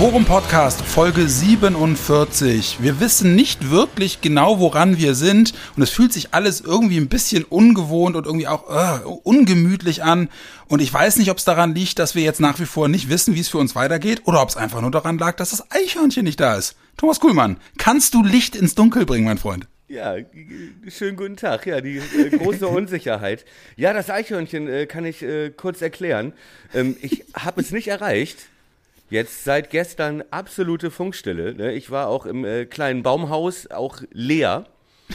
Worum Podcast Folge 47. Wir wissen nicht wirklich genau, woran wir sind und es fühlt sich alles irgendwie ein bisschen ungewohnt und irgendwie auch uh, ungemütlich an. Und ich weiß nicht, ob es daran liegt, dass wir jetzt nach wie vor nicht wissen, wie es für uns weitergeht oder ob es einfach nur daran lag, dass das Eichhörnchen nicht da ist. Thomas Kuhlmann, kannst du Licht ins Dunkel bringen, mein Freund? Ja, schönen guten Tag. Ja, die äh, große Unsicherheit. Ja, das Eichhörnchen äh, kann ich äh, kurz erklären. Ähm, ich habe es nicht erreicht. Jetzt seit gestern absolute Funkstille. Ne? Ich war auch im äh, kleinen Baumhaus, auch leer.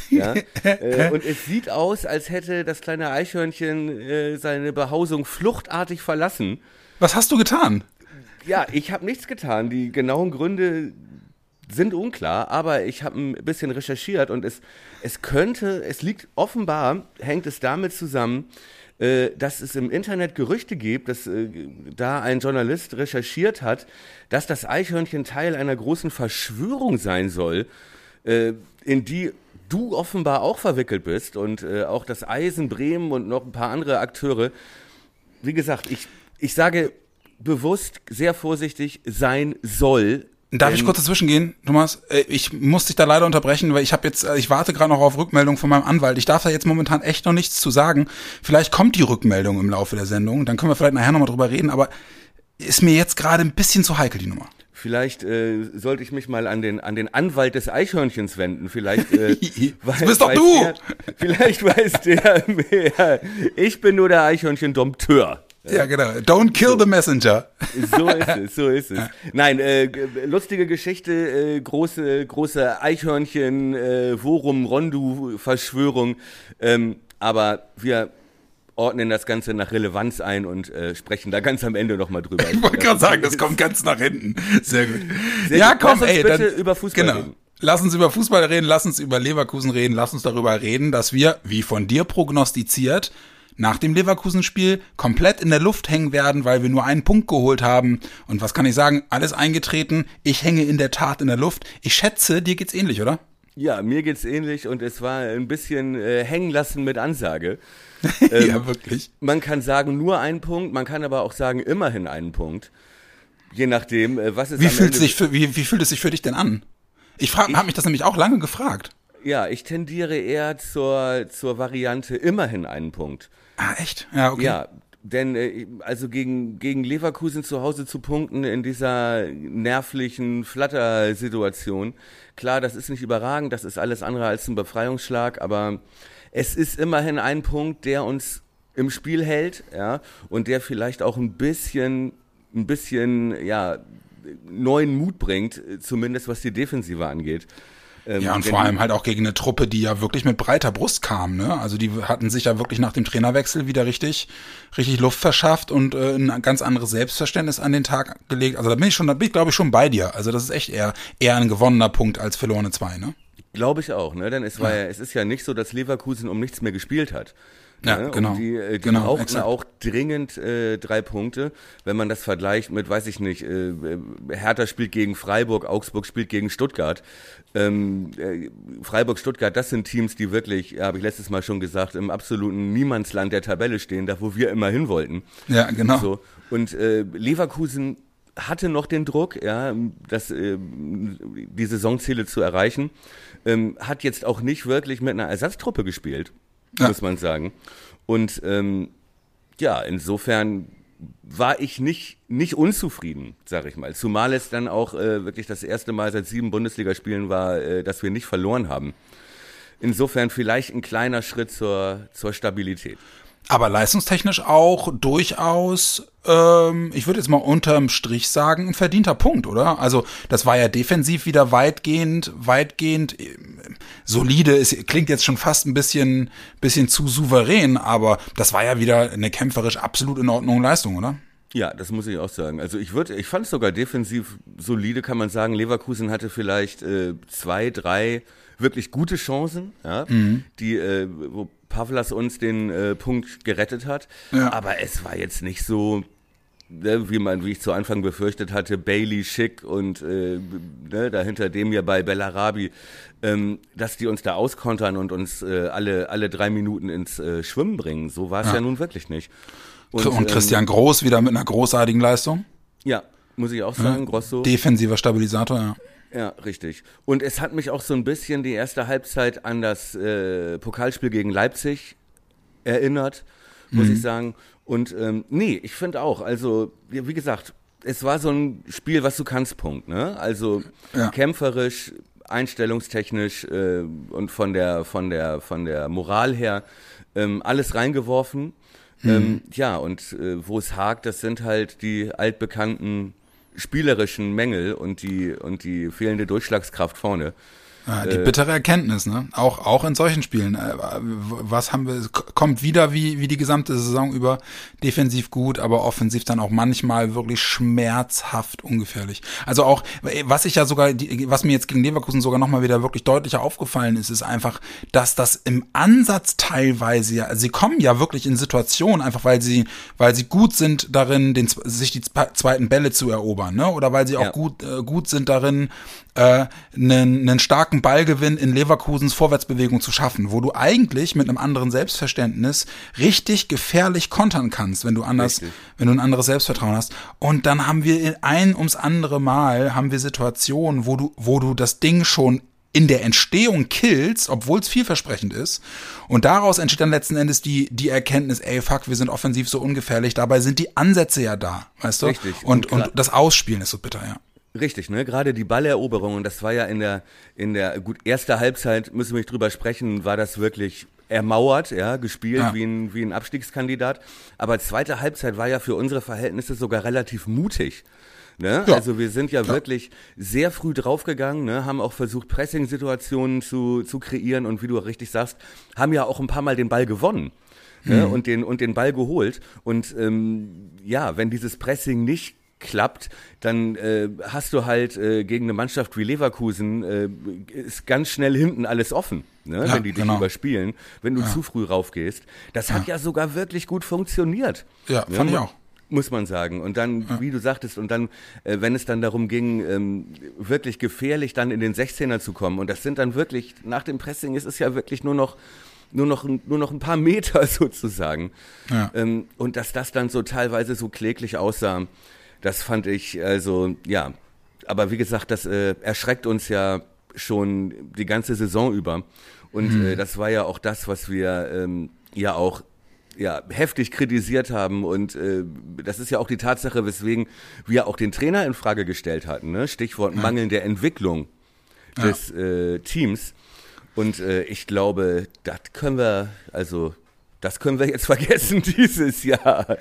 Ja? äh, und es sieht aus, als hätte das kleine Eichhörnchen äh, seine Behausung fluchtartig verlassen. Was hast du getan? Ja, ich habe nichts getan. Die genauen Gründe sind unklar, aber ich habe ein bisschen recherchiert und es, es könnte, es liegt offenbar, hängt es damit zusammen, äh, dass es im Internet Gerüchte gibt, dass äh, da ein Journalist recherchiert hat, dass das Eichhörnchen Teil einer großen Verschwörung sein soll, äh, in die du offenbar auch verwickelt bist und äh, auch das Eisen Bremen und noch ein paar andere Akteure. Wie gesagt, ich, ich sage bewusst, sehr vorsichtig sein soll, Darf ich kurz dazwischen gehen, Thomas? Äh, ich muss dich da leider unterbrechen, weil ich habe jetzt, äh, ich warte gerade noch auf Rückmeldung von meinem Anwalt. Ich darf da jetzt momentan echt noch nichts zu sagen. Vielleicht kommt die Rückmeldung im Laufe der Sendung, dann können wir vielleicht nachher nochmal drüber reden, aber ist mir jetzt gerade ein bisschen zu heikel, die Nummer. Vielleicht äh, sollte ich mich mal an den, an den Anwalt des Eichhörnchens wenden. Vielleicht äh, weiß, das bist doch du! Der, vielleicht weiß der mehr. Ich bin nur der Eichhörnchen-Dompteur. Ja, genau. Don't kill the messenger. So ist es, so ist es. Nein, äh, lustige Geschichte, äh, große, große Eichhörnchen, äh, Worum Rondu Verschwörung. Ähm, aber wir ordnen das Ganze nach Relevanz ein und äh, sprechen da ganz am Ende nochmal drüber. Ich wollte gerade sagen, das kommt ganz nach hinten. Sehr gut. Sehr ja, gut. komm, ey, bitte dann, über Fußball genau. reden. Lass uns über Fußball reden, lass uns über Leverkusen reden, lass uns darüber reden, dass wir, wie von dir prognostiziert, nach dem Leverkusen-Spiel komplett in der Luft hängen werden, weil wir nur einen Punkt geholt haben. Und was kann ich sagen? Alles eingetreten. Ich hänge in der Tat in der Luft. Ich schätze, dir geht's ähnlich, oder? Ja, mir geht's ähnlich und es war ein bisschen äh, hängen lassen mit Ansage. ähm, ja, wirklich. Man kann sagen nur einen Punkt, man kann aber auch sagen immerhin einen Punkt. Je nachdem, äh, was es wie fühlt, sich für, wie, wie fühlt es sich für dich denn an? Ich, ich habe mich das nämlich auch lange gefragt. Ja, ich tendiere eher zur, zur Variante immerhin einen Punkt. Ah, echt? Ja, okay. Ja, denn äh, also gegen, gegen Leverkusen zu Hause zu punkten in dieser nervlichen Flattersituation, klar, das ist nicht überragend, das ist alles andere als ein Befreiungsschlag, aber es ist immerhin ein Punkt, der uns im Spiel hält, ja, und der vielleicht auch ein bisschen, ein bisschen, ja, neuen Mut bringt, zumindest was die Defensive angeht. Ähm, ja, und vor allem halt auch gegen eine Truppe, die ja wirklich mit breiter Brust kam. Ne? Also die hatten sich ja wirklich nach dem Trainerwechsel wieder richtig, richtig Luft verschafft und äh, ein ganz anderes Selbstverständnis an den Tag gelegt. Also da bin ich schon, da bin ich glaube ich schon bei dir. Also das ist echt eher, eher ein gewonnener Punkt als verlorene zwei, ne? Glaube ich auch, ne? Denn es war ja. ja, es ist ja nicht so, dass Leverkusen um nichts mehr gespielt hat. Ja, ne? genau. Und die, äh, die genau, brauchten exakt. auch dringend äh, drei Punkte, wenn man das vergleicht mit, weiß ich nicht, äh, Hertha spielt gegen Freiburg, Augsburg spielt gegen Stuttgart. Ähm, äh, Freiburg, Stuttgart, das sind Teams, die wirklich, ja, habe ich letztes Mal schon gesagt, im absoluten Niemandsland der Tabelle stehen, da wo wir immer hin wollten. Ja, genau. So. Und äh, Leverkusen hatte noch den Druck, ja, das, äh, die Saisonziele zu erreichen, ähm, hat jetzt auch nicht wirklich mit einer Ersatztruppe gespielt ja. muss man sagen. Und ähm, ja, insofern war ich nicht, nicht unzufrieden, sag ich mal. Zumal es dann auch äh, wirklich das erste Mal seit sieben Bundesligaspielen war, äh, dass wir nicht verloren haben. Insofern vielleicht ein kleiner Schritt zur, zur Stabilität. Aber leistungstechnisch auch durchaus, ähm, ich würde jetzt mal unterm Strich sagen, ein verdienter Punkt, oder? Also das war ja defensiv wieder weitgehend, weitgehend äh, solide. Es klingt jetzt schon fast ein bisschen, bisschen zu souverän, aber das war ja wieder eine kämpferisch absolut in Ordnung Leistung, oder? Ja, das muss ich auch sagen. Also ich würde, ich fand es sogar defensiv solide, kann man sagen. Leverkusen hatte vielleicht äh, zwei, drei wirklich gute Chancen, ja, mhm. die, äh, wo Pavlas uns den äh, Punkt gerettet hat. Ja. Aber es war jetzt nicht so, ne, wie man, wie ich zu Anfang befürchtet hatte, Bailey, Schick und äh, ne, dahinter dem ja bei Bellarabi, ähm, dass die uns da auskontern und uns äh, alle, alle drei Minuten ins äh, Schwimmen bringen. So war es ja. ja. nun wirklich nicht. Und, und Christian ähm, Groß wieder mit einer großartigen Leistung. Ja, muss ich auch sagen, ja. Grosso. Defensiver Stabilisator, ja. Ja, richtig. Und es hat mich auch so ein bisschen die erste Halbzeit an das äh, Pokalspiel gegen Leipzig erinnert, muss mhm. ich sagen. Und ähm, nee, ich finde auch, also wie gesagt, es war so ein Spiel, was du kannst, Punkt. Ne? Also ja. kämpferisch, einstellungstechnisch äh, und von der von der von der Moral her ähm, alles reingeworfen. Mhm. Ähm, ja, und äh, wo es hakt, das sind halt die altbekannten spielerischen Mängel und die und die fehlende Durchschlagskraft vorne. Ja, die äh, bittere Erkenntnis, ne? Auch, auch in solchen Spielen. Äh, was haben wir, kommt wieder wie, wie die gesamte Saison über, defensiv gut, aber offensiv dann auch manchmal wirklich schmerzhaft ungefährlich. Also auch, was ich ja sogar, was mir jetzt gegen Leverkusen sogar nochmal wieder wirklich deutlicher aufgefallen ist, ist einfach, dass das im Ansatz teilweise ja, sie kommen ja wirklich in Situationen, einfach weil sie, weil sie gut sind darin, den, sich die zweiten Bälle zu erobern, ne? Oder weil sie auch ja. gut, äh, gut sind darin, äh, einen, einen starken Ballgewinn in Leverkusens Vorwärtsbewegung zu schaffen, wo du eigentlich mit einem anderen Selbstverständnis richtig gefährlich kontern kannst, wenn du anders, richtig. wenn du ein anderes Selbstvertrauen hast. Und dann haben wir ein ums andere Mal haben wir Situationen, wo du, wo du das Ding schon in der Entstehung killst, obwohl es vielversprechend ist. Und daraus entsteht dann letzten Endes die, die Erkenntnis, ey, fuck, wir sind offensiv so ungefährlich. Dabei sind die Ansätze ja da, weißt du? Richtig. Und, und, und das Ausspielen ist so bitter, ja. Richtig, ne? Gerade die Balleroberung, und das war ja in der, in der, gut, erste Halbzeit, müssen wir nicht drüber sprechen, war das wirklich ermauert, ja, gespielt ja. wie ein, wie ein Abstiegskandidat. Aber zweite Halbzeit war ja für unsere Verhältnisse sogar relativ mutig. Ne? Ja. Also wir sind ja, ja, wirklich sehr früh draufgegangen, ne? haben auch versucht, Pressing-Situationen zu, zu kreieren und wie du richtig sagst, haben ja auch ein paar Mal den Ball gewonnen. Ne? Mhm. Und, den, und den Ball geholt. Und ähm, ja, wenn dieses Pressing nicht klappt, dann äh, hast du halt äh, gegen eine Mannschaft wie Leverkusen äh, ist ganz schnell hinten alles offen, ne? Ja, wenn die dich genau. überspielen, wenn du ja. zu früh raufgehst. Das ja. hat ja sogar wirklich gut funktioniert. Ja, fand ich auch muss man sagen. Und dann, wie du sagtest, und dann, äh, wenn es dann darum ging, ähm, wirklich gefährlich dann in den 16er zu kommen, und das sind dann wirklich, nach dem Pressing ist es ja wirklich nur noch, nur noch, nur noch ein paar Meter sozusagen. Ja. Ähm, und dass das dann so teilweise so kläglich aussah, das fand ich, also, ja. Aber wie gesagt, das äh, erschreckt uns ja schon die ganze Saison über. Und mhm. äh, das war ja auch das, was wir ähm, ja auch ja, heftig kritisiert haben und äh, das ist ja auch die Tatsache, weswegen wir auch den Trainer in Frage gestellt hatten. Ne? Stichwort ja. mangelnde Entwicklung des ja. äh, Teams. Und äh, ich glaube, das können wir, also das können wir jetzt vergessen dieses Jahr.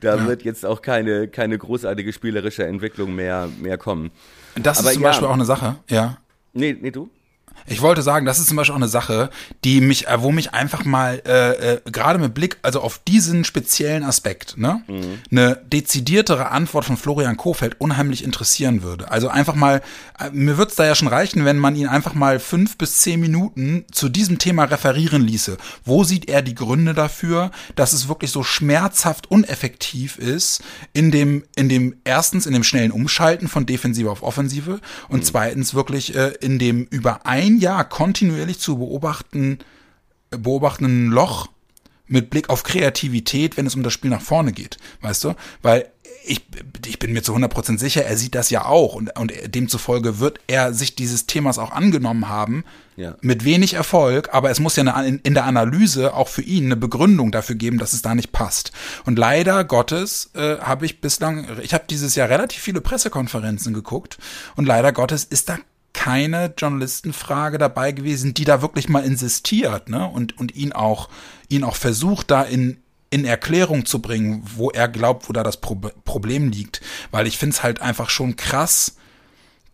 Da ja. wird jetzt auch keine, keine großartige spielerische Entwicklung mehr, mehr kommen. Das Aber ist zum ja. Beispiel auch eine Sache, ja. Nee, nee, du? Ich wollte sagen, das ist zum Beispiel auch eine Sache, die mich, äh, wo mich einfach mal äh, äh, gerade mit Blick, also auf diesen speziellen Aspekt, ne, mhm. eine dezidiertere Antwort von Florian Kofeld unheimlich interessieren würde. Also einfach mal, äh, mir würde es da ja schon reichen, wenn man ihn einfach mal fünf bis zehn Minuten zu diesem Thema referieren ließe. Wo sieht er die Gründe dafür, dass es wirklich so schmerzhaft uneffektiv ist in dem, in dem erstens in dem schnellen Umschalten von Defensive auf Offensive und mhm. zweitens wirklich äh, in dem Überein ein Jahr kontinuierlich zu beobachten, beobachtenden Loch mit Blick auf Kreativität, wenn es um das Spiel nach vorne geht, weißt du? Weil ich, ich bin mir zu 100% sicher, er sieht das ja auch und, und demzufolge wird er sich dieses Themas auch angenommen haben, ja. mit wenig Erfolg, aber es muss ja eine, in, in, der Analyse auch für ihn eine Begründung dafür geben, dass es da nicht passt. Und leider Gottes äh, habe ich bislang, ich habe dieses Jahr relativ viele Pressekonferenzen geguckt und leider Gottes ist da keine Journalistenfrage dabei gewesen, die da wirklich mal insistiert, ne? Und, und ihn auch, ihn auch versucht, da in, in Erklärung zu bringen, wo er glaubt, wo da das Pro Problem liegt. Weil ich finde es halt einfach schon krass,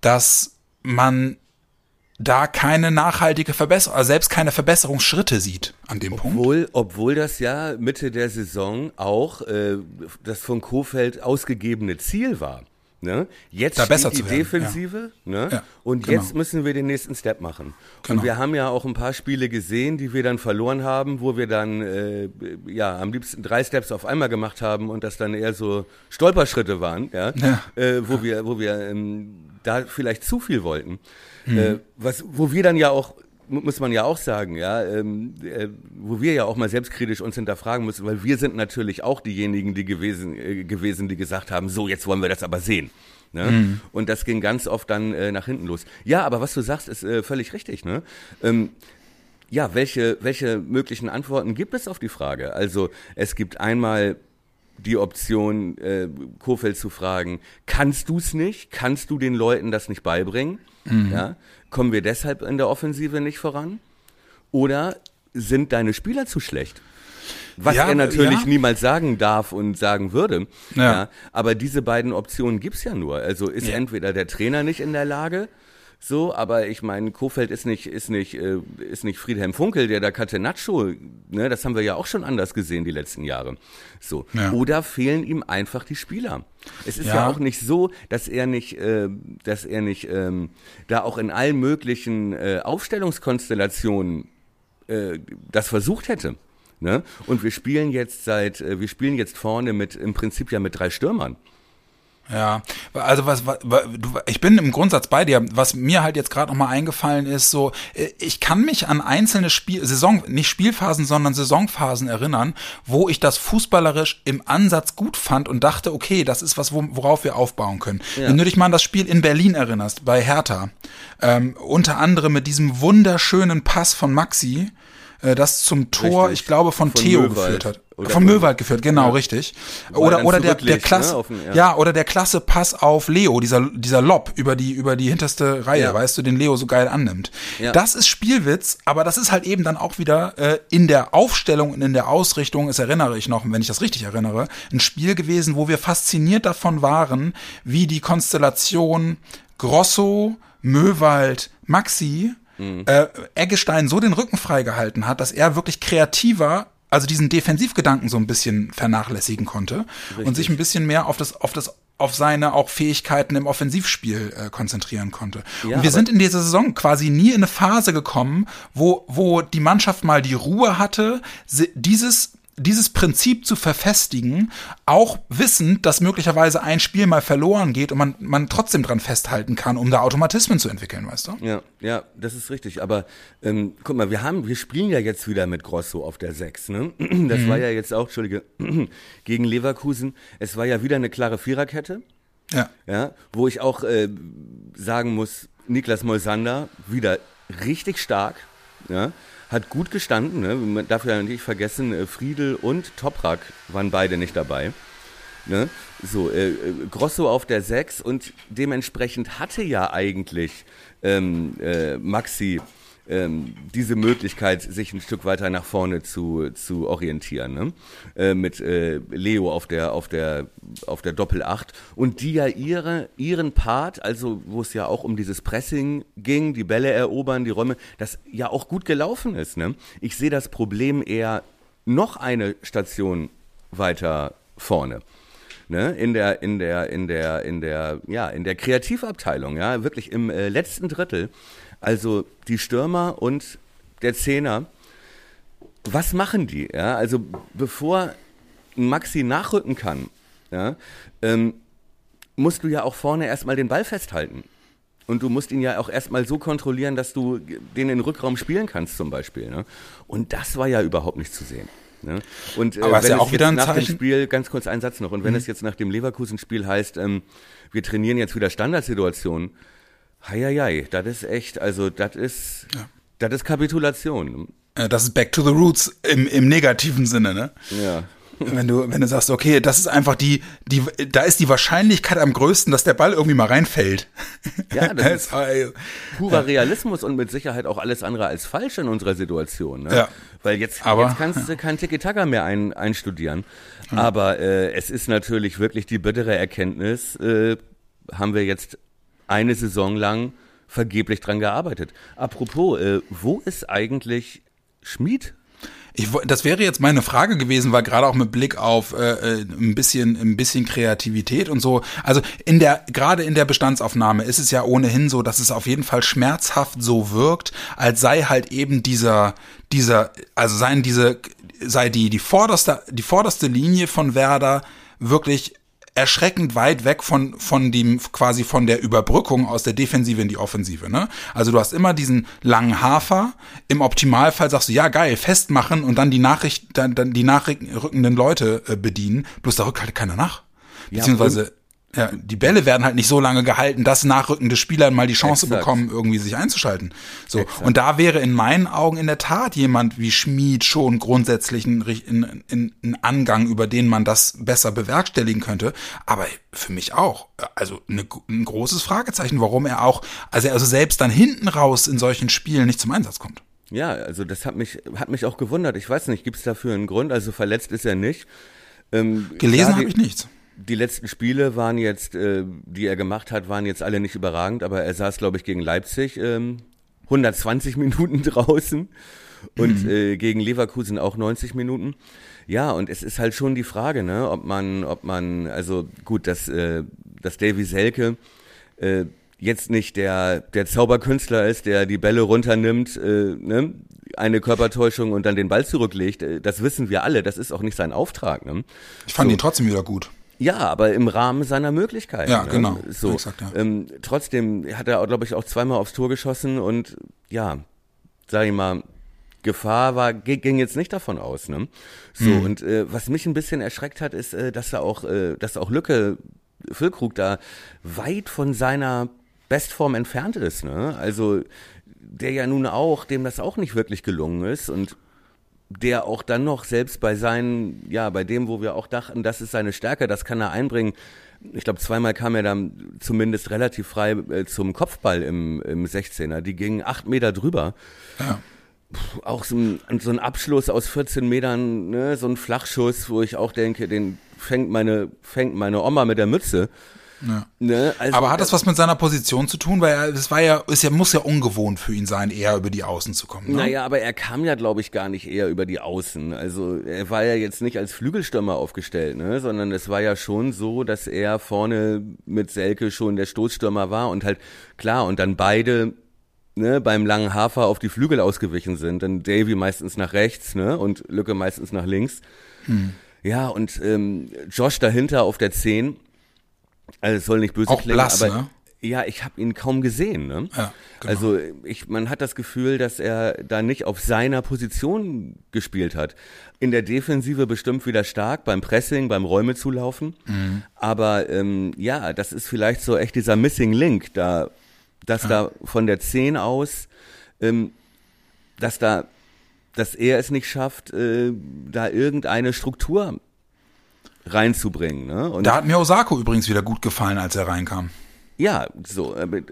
dass man da keine nachhaltige Verbesserung, also selbst keine Verbesserungsschritte sieht an dem obwohl, Punkt. Obwohl das ja Mitte der Saison auch äh, das von Kofeld ausgegebene Ziel war. Ne? Jetzt Da besser die zu werden, Defensive ne? Ja, und genau. jetzt müssen wir den nächsten Step machen. Genau. Und wir haben ja auch ein paar Spiele gesehen, die wir dann verloren haben, wo wir dann äh, ja am liebsten drei Steps auf einmal gemacht haben und das dann eher so Stolperschritte waren, ja, Ja. Äh, wo wir, wo wir ähm, da vielleicht zu viel wollten. Mhm. Äh, was, wo wir dann ja auch muss man ja auch sagen, ja, ähm, äh, wo wir ja auch mal selbstkritisch uns hinterfragen müssen, weil wir sind natürlich auch diejenigen, die gewesen, äh, gewesen, die gesagt haben, so jetzt wollen wir das aber sehen. Ne? Mhm. Und das ging ganz oft dann äh, nach hinten los. Ja, aber was du sagst, ist äh, völlig richtig. Ne? Ähm, ja, welche, welche möglichen Antworten gibt es auf die Frage? Also es gibt einmal die Option, äh, Kofeld zu fragen, kannst du es nicht? Kannst du den Leuten das nicht beibringen? Ja? Kommen wir deshalb in der Offensive nicht voran? Oder sind deine Spieler zu schlecht? Was Ja, er natürlich ja. niemals sagen darf und sagen würde. Ja. aber diese beiden Optionen gibt's ja nur. Also ist entweder der Trainer nicht in der Lage, so, aber ich meine, Kofeld ist nicht, ist nicht, äh, ist nicht Friedhelm Funkel, der da Catenaccio, ne, das haben wir ja auch schon anders gesehen die letzten Jahre. So. Ja. Oder fehlen ihm einfach die Spieler. Es ist ja, Ja. auch nicht so, dass er nicht, äh, dass er nicht ähm, da auch in allen möglichen äh, Aufstellungskonstellationen äh, das versucht hätte. Ne? Und wir spielen jetzt seit, äh, wir spielen jetzt vorne mit, im Prinzip ja mit drei Stürmern. Ja, also was, was du, ich bin im Grundsatz bei dir. Was mir halt jetzt gerade noch mal eingefallen ist, so äh, ich kann mich an einzelne Spiel, Saison, nicht Spielphasen, sondern Saisonphasen erinnern, wo ich das fußballerisch im Ansatz gut fand und dachte, okay, das ist was, wo- worauf wir aufbauen können. Ja. Wenn du dich mal an das Spiel in Berlin erinnerst, bei Hertha, ähm, unter anderem mit diesem wunderschönen Pass von Maxi, äh, das zum Tor, Richtig. ich glaube, von, Von Theo Möwald. geführt hat. Oder von Möwald geführt, genau, Ja. richtig. Er Oder, oder der, der Klasse, ne, ja. ja, oder der klasse Pass auf Leo, dieser, dieser Lob über die, über die hinterste Reihe, Ja. weißt du, den Leo so geil annimmt. Das ist Spielwitz, aber das ist halt eben dann auch wieder äh, in der Aufstellung und in der Ausrichtung, es erinnere ich noch, wenn ich das richtig erinnere, ein Spiel gewesen, wo wir fasziniert davon waren, wie die Konstellation Grosso, Möwald, Maxi, äh, Eggestein so den Rücken freigehalten hat, dass er wirklich kreativer also diesen Defensivgedanken so ein bisschen vernachlässigen konnte und sich ein bisschen mehr auf das, auf das, auf seine auch Fähigkeiten im Offensivspiel äh, konzentrieren konnte. Ja, und wir sind in dieser Saison quasi nie in eine Phase gekommen, wo, wo die Mannschaft mal die Ruhe hatte, dieses dieses Prinzip zu verfestigen, auch wissend, dass möglicherweise ein Spiel mal verloren geht und man, man trotzdem dran festhalten kann, um da Automatismen zu entwickeln, weißt du? Ja, ja, das ist richtig. Aber ähm, guck mal, wir haben, wir spielen ja jetzt wieder mit Grosso auf der 6. Ne? Das war ja jetzt auch, Entschuldige, gegen Leverkusen. Es war ja wieder eine klare Viererkette. Ja. ja, wo ich auch äh, sagen muss, Niklas Moisander wieder richtig stark, ja, hat gut gestanden, ne? man darf ja nicht vergessen, äh, Friedel und Toprak waren beide nicht dabei. Ne? So, äh, äh, Grosso auf der 6 und dementsprechend hatte ja eigentlich ähm, äh, Maxi ähm, diese Möglichkeit, sich ein Stück weiter nach vorne zu, zu orientieren. Ne? Äh, mit äh, Leo auf der, auf der, auf der Doppel-8 und die ja ihre, ihren Part, also wo es ja auch um dieses Pressing ging, die Bälle erobern, die Räume, das ja auch gut gelaufen ist. Ne? Ich sehe das Problem eher noch eine Station weiter vorne ne, in der, in der, in der, in der, ja, in der Kreativabteilung, ja, wirklich im äh, letzten Drittel. Also die Stürmer und der Zehner, was machen die? Ja, also bevor Maxi nachrücken kann, ja, ähm, musst du ja auch vorne erstmal den Ball festhalten. Und du musst ihn ja auch erstmal so kontrollieren, dass du den in den Rückraum spielen kannst, zum Beispiel. Ne? Und das war ja überhaupt nicht zu sehen. Ne? Und äh, Aber wenn ja es auch wieder jetzt ein nach dem Spiel, ganz kurz ein Satz noch, und wenn es jetzt nach dem Leverkusen-Spiel heißt, ähm, wir trainieren jetzt wieder Standardsituationen, heieiei, das ist echt, also das ist, das ist Kapitulation. Äh, Das ist Back to the Roots im, im negativen Sinne, ne? Ja. Wenn du, wenn du sagst, okay, das ist einfach die, die, da ist die Wahrscheinlichkeit am größten, dass der Ball irgendwie mal reinfällt. Ja, das ist äh, purer Realismus und mit Sicherheit auch alles andere als falsch in unserer Situation. Ne? Ja. Weil jetzt, Aber- jetzt kannst du kein Tiki-Taka mehr ein, einstudieren. Aber äh, es ist natürlich wirklich die bittere Erkenntnis, äh, haben wir jetzt eine Saison lang vergeblich dran gearbeitet. Apropos, äh, wo ist eigentlich Schmied? Ich, das wäre jetzt meine Frage gewesen, weil gerade auch mit Blick auf äh, äh, ein bisschen ein bisschen Kreativität und so. Also in der gerade in der Bestandsaufnahme ist es ja ohnehin so, dass es auf jeden Fall schmerzhaft so wirkt, als sei halt eben dieser dieser also seien diese sei die die vorderste die vorderste Linie von Werder wirklich erschreckend weit weg von, von dem, quasi von der Überbrückung aus der Defensive in die Offensive, ne? Also du hast immer diesen langen Hafer. Im Optimalfall sagst du, ja, geil, festmachen und dann die Nachricht, dann, dann die nachrückenden Leute äh, bedienen. Bloß da rückt halt keiner nach. Beziehungsweise, ja, die Bälle werden halt nicht so lange gehalten, dass nachrückende Spieler mal die Chance Exakt. bekommen, irgendwie sich einzuschalten. So. Exakt. Und da wäre in meinen Augen in der Tat jemand wie Schmid schon grundsätzlich ein, ein, ein, ein Angang, über den man das besser bewerkstelligen könnte. Aber für mich auch. Also eine, ein großes Fragezeichen, warum er auch, also, also selbst dann hinten raus in solchen Spielen nicht zum Einsatz kommt. Ja, also das hat mich, hat mich auch gewundert. Ich weiß nicht, gibt es dafür einen Grund? Also verletzt ist er nicht. Ähm, Gelesen habe ich nichts. Die letzten Spiele waren jetzt, äh, die er gemacht hat, waren jetzt alle nicht überragend, aber er saß, glaube ich, gegen Leipzig ähm, 120 Minuten draußen und äh, gegen Leverkusen auch 90 Minuten. Ja, und es ist halt schon die Frage, ne, ob man, ob man, also gut, dass, äh, dass Davy Selke äh, jetzt nicht der, der Zauberkünstler ist, der die Bälle runternimmt, äh, ne, eine Körpertäuschung und dann den Ball zurücklegt, äh, das wissen wir alle, das ist auch nicht sein Auftrag. Ne? Ich fand So. ihn trotzdem wieder gut. Ja, aber im Rahmen seiner Möglichkeiten. Ja, ne? genau. So. Exakt, ja. ähm, trotzdem hat er, glaube ich, auch zweimal aufs Tor geschossen und ja, sag ich mal, Gefahr war, ging jetzt nicht davon aus. Ne? So, Mhm. und äh, was mich ein bisschen erschreckt hat, ist, äh, dass er auch, äh, dass auch Lücke, Füllkrug da weit von seiner Bestform entfernt ist. Ne? Also der ja nun auch, dem das auch nicht wirklich gelungen ist und der auch dann noch selbst bei seinen, ja, bei dem, wo wir auch dachten, das ist seine Stärke, das kann er einbringen. Ich glaube, zweimal kam er dann zumindest relativ frei äh, zum Kopfball im, im 16er. Die gingen acht Meter drüber. Ja. Auch so ein, so ein Abschluss aus 14 Metern, ne, so ein Flachschuss, wo ich auch denke, den fängt meine, fängt meine Oma mit der Mütze. Ja. Ne? Also, Aber hat das was mit seiner Position zu tun? Weil das war ja, ist ja, muss ja ungewohnt für ihn sein, eher über die Außen zu kommen. Ne? Naja, aber er kam ja, glaube ich, gar nicht eher über die Außen. Also er war ja jetzt nicht als Flügelstürmer aufgestellt, ne? sondern es war ja schon so, dass er vorne mit Selke schon der Stoßstürmer war und halt klar und dann beide ne, beim langen Hafer auf die Flügel ausgewichen sind. Dann Davy meistens nach rechts ne? und Lücke meistens nach links. Ja, und ähm, Josh dahinter auf der 10. Also es soll nicht böse Auch klingen, blass, aber ne? ja, ich habe ihn kaum gesehen. Ne? Ja, genau. Also ich, man hat das Gefühl, dass er da nicht auf seiner Position gespielt hat. In der Defensive bestimmt wieder stark, beim Pressing, beim Räume zulaufen. Mhm. Aber ähm, ja, das ist vielleicht so echt dieser Missing Link, da, dass da von der 10 aus, ähm, dass da, dass er es nicht schafft, äh, da irgendeine Struktur reinzubringen. Ne? Und Da hat mir Osako übrigens wieder gut gefallen, als er reinkam. ja, so äh,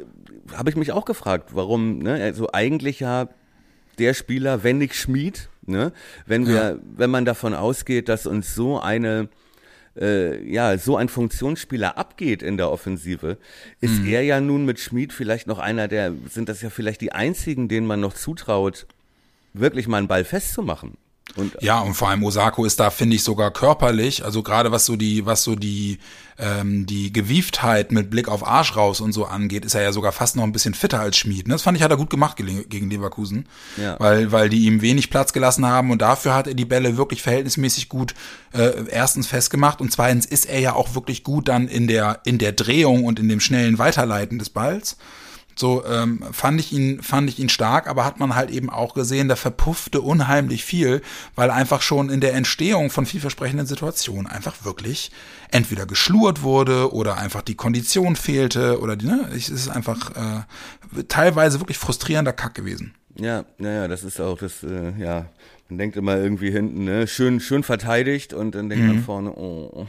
habe ich mich auch gefragt, warum, ne? Also eigentlich ja der Spieler, wenn nicht Schmied, ne? Wenn wir, Ja. wenn man davon ausgeht, dass uns so eine äh, ja, so ein Funktionsspieler abgeht in der Offensive, ist Mhm. er ja nun mit Schmied vielleicht noch einer der, sind das ja vielleicht die einzigen, denen man noch zutraut, wirklich mal einen Ball festzumachen. Und Ja, und vor allem Osako ist da, finde ich, sogar körperlich, also gerade was so die, was so die, ähm, die Gewieftheit mit Blick auf Arsch raus und so angeht, ist er ja sogar fast noch ein bisschen fitter als Schmied. Ne? Das fand ich, hat er gut gemacht gegen gegen Leverkusen. Ja. Weil, weil die ihm wenig Platz gelassen haben und dafür hat er die Bälle wirklich verhältnismäßig gut äh, erstens festgemacht und zweitens ist er ja auch wirklich gut dann in der, in der Drehung und in dem schnellen Weiterleiten des Balls. So ähm, fand ich ihn fand ich ihn stark, aber hat man halt eben auch gesehen, da verpuffte unheimlich viel, weil einfach schon in der Entstehung von vielversprechenden Situationen einfach wirklich entweder geschlurt wurde oder einfach die Kondition fehlte oder die, ne, es ist einfach äh, teilweise wirklich frustrierender Kack gewesen. Ja, naja, das ist auch das, äh, ja, man denkt immer irgendwie hinten, ne, schön, schön verteidigt und dann denkt man vorne, oh.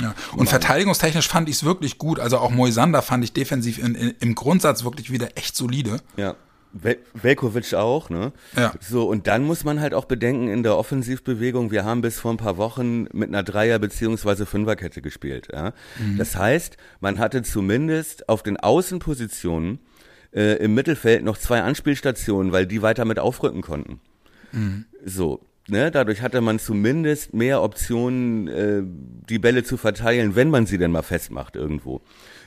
Ja. Und verteidigungstechnisch fand ich es wirklich gut. Also auch Moisander fand ich defensiv in, in, im Grundsatz wirklich wieder echt solide. Ja. Vel- Velkovic auch, ne? Ja. So, und dann muss man halt auch bedenken, in der Offensivbewegung, wir haben bis vor ein paar Wochen mit einer Dreier- beziehungsweise Fünferkette gespielt, ja. Das heißt, man hatte zumindest auf den Außenpositionen äh, im Mittelfeld noch zwei Anspielstationen, weil die weiter mit aufrücken konnten. So. Ne, dadurch hatte man zumindest mehr Optionen, äh, die Bälle zu verteilen, wenn man sie denn mal festmacht irgendwo.